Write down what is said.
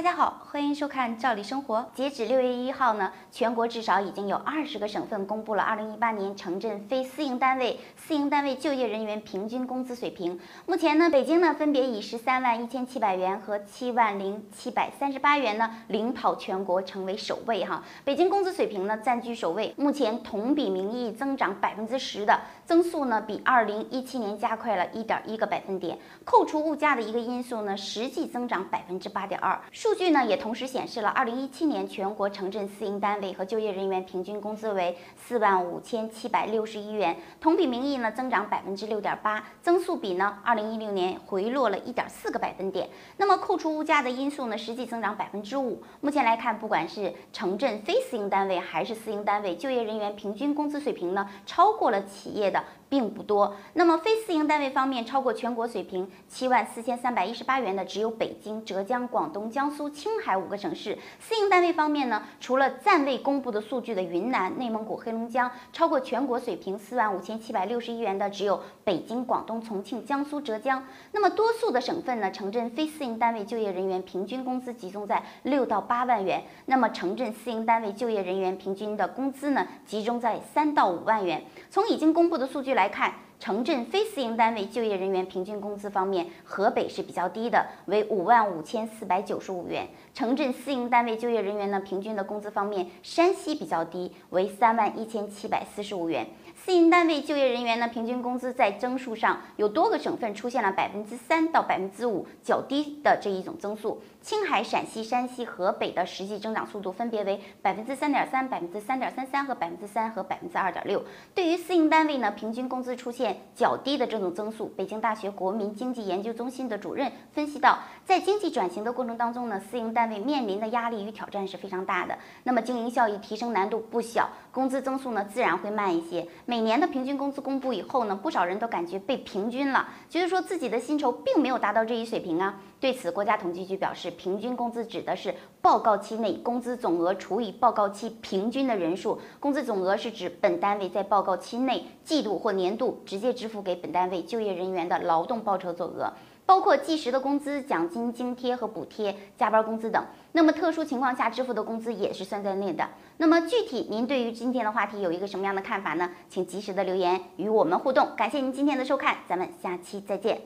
大家好，欢迎收看《赵理生活》。截止六月一号呢，全国至少已经有二十个省份公布了二零一八年城镇非私营单位私营单位就业人员平均工资水平。目前呢，北京呢分别以十三万一千七百元和七万零七百三十八元呢领跑全国，成为首位哈。北京工资水平呢占据首位，目前同比名义增长百分之十的增速呢，比二零一七年加快了一点一个百分点。扣除物价的一个因素呢，实际增长百分之八点二。数数据呢也同时显示了，二零一七年全国城镇私营单位和就业人员平均工资为四万五千七百六十一元，同比名义呢增长百分之六点八，增速比呢二零一六年回落了一点四个百分点。那么扣除物价的因素呢，实际增长百分之五。目前来看，不管是城镇非私营单位还是私营单位，就业人员平均工资水平呢超过了企业的并不多。那么非私营单位方面，超过全国水平七万四千三百一十八元的只有北京、浙江、广东、江。苏、青海五个省市，私营单位方面呢，除了暂未公布的数据的云南、内蒙古、黑龙江，超过全国水平四万五千七百六十一元的只有北京、广东、重庆、江苏、浙江。那么多数的省份呢，城镇非私营单位就业人员平均工资集中在六到八万元，那么城镇私营单位就业人员平均的工资呢，集中在三到五万元。从已经公布的数据来看。城镇非私营单位就业人员平均工资方面，河北是比较低的，为五万五千四百九十五元。城镇私营单位就业人员呢，平均的工资方面，山西比较低，为三万一千七百四十五元。私营单位就业人员呢，平均工资在增速上有多个省份出现了百分之三到百分之五较低的这一种增速。青海、陕西、山西、河北的实际增长速度分别为百分之三点三、百分之三点三三和百分之三和百分之二点六。对于私营单位呢，平均工资出现较低的这种增速，北京大学国民经济研究中心的主任分析到，在经济转型的过程当中呢，私营单位面临的压力与挑战是非常大的，那么经营效益提升难度不小，工资增速呢自然会慢一些。每年的平均工资公布以后呢，不少人都感觉被平均了，觉得说自己的薪酬并没有达到这一水平啊。对此，国家统计局表示，平均工资指的是报告期内工资总额除以报告期平均的人数。工资总额是指本单位在报告期内季度或年度直直接支付给本单位就业人员的劳动报酬总额，包括计时的工资、奖金、津贴和补贴、加班工资等。那么特殊情况下支付的工资也是算在内的。那么具体您对于今天的话题有一个什么样的看法呢？请及时的留言与我们互动。感谢您今天的收看，咱们下期再见。